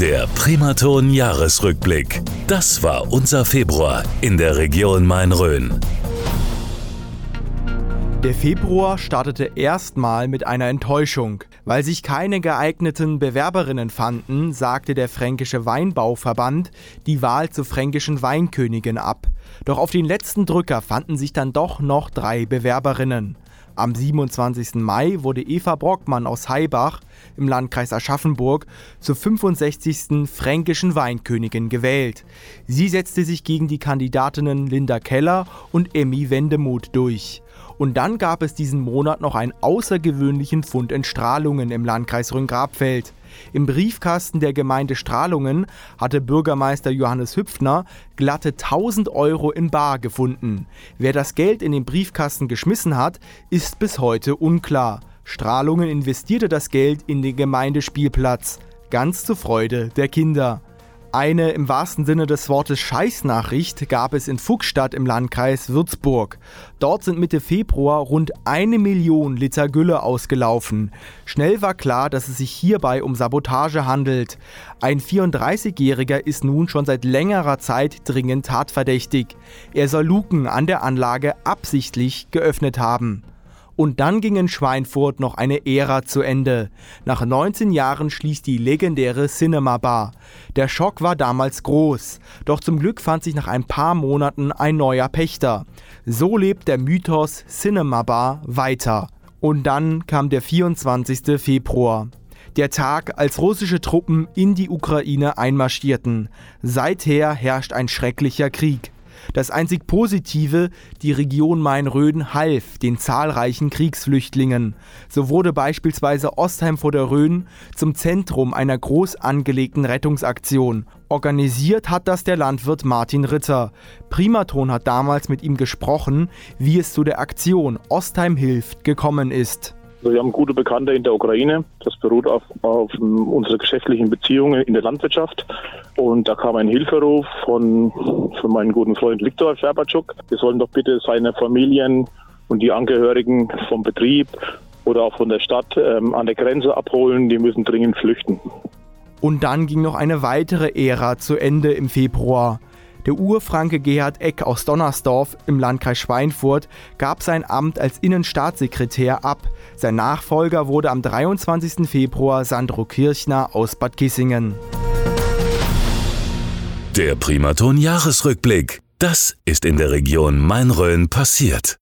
Der Primaton Jahresrückblick. Das war unser Februar in der Region Main-Rhön. Der Februar startete erstmal mit einer Enttäuschung. Weil sich keine geeigneten Bewerberinnen fanden, sagte der Fränkische Weinbauverband die Wahl zur fränkischen Weinkönigin ab. Doch auf den letzten Drücker fanden sich dann doch noch drei Bewerberinnen. Am 27. Mai wurde Eva Brockmann aus Heibach im Landkreis Aschaffenburg zur 65. fränkischen Weinkönigin gewählt. Sie setzte sich gegen die Kandidatinnen Linda Keller und Emmy Wendemuth durch. Und dann gab es diesen Monat noch einen außergewöhnlichen Fund in Strahlungen im Landkreis Rhön-Grabfeld. Im Briefkasten der Gemeinde Strahlungen hatte Bürgermeister Johannes Hüpfner glatte 1000 Euro in Bar gefunden. Wer das Geld in den Briefkasten geschmissen hat, ist bis heute unklar. Strahlungen investierte das Geld in den Gemeindespielplatz, ganz zur Freude der Kinder. Eine im wahrsten Sinne des Wortes Scheißnachricht gab es in Fuchsstadt im Landkreis Würzburg. Dort sind Mitte Februar rund eine Million Liter Gülle ausgelaufen. Schnell war klar, dass es sich hierbei um Sabotage handelt. Ein 34-Jähriger ist nun schon seit längerer Zeit dringend tatverdächtig. Er soll Luken an der Anlage absichtlich geöffnet haben. Und dann ging in Schweinfurt noch eine Ära zu Ende. Nach 19 Jahren schließt die legendäre Cinema Bar. Der Schock war damals groß, doch zum Glück fand sich nach ein paar Monaten ein neuer Pächter. So lebt der Mythos Cinema Bar weiter. Und dann kam der 24. Februar. Der Tag, als russische Truppen in die Ukraine einmarschierten. Seither herrscht ein schrecklicher Krieg. Das einzig Positive, die Region Main-Rhön half den zahlreichen Kriegsflüchtlingen. So wurde beispielsweise Ostheim vor der Rhön zum Zentrum einer groß angelegten Rettungsaktion. Organisiert hat das der Landwirt Martin Ritter. Primaton hat damals mit ihm gesprochen, wie es zu der Aktion Ostheim hilft gekommen ist. Also wir haben gute Bekannte in der Ukraine. Das beruht auf, auf unsere geschäftlichen Beziehungen in der Landwirtschaft. Und da kam ein Hilferuf von, von meinem guten Freund Viktor Scherbatschuk. Wir sollen doch bitte seine Familien und die Angehörigen vom Betrieb oder auch von der Stadt ähm, an der Grenze abholen. Die müssen dringend flüchten. Und dann ging noch eine weitere Ära zu Ende im Februar. Der Urfranke Gerhard Eck aus Donnersdorf im Landkreis Schweinfurt gab sein Amt als Innenstaatssekretär ab. Sein Nachfolger wurde am 23. Februar Sandro Kirchner aus Bad Kissingen. Der Primaton Jahresrückblick. Das ist in der Region Main-Rhön passiert.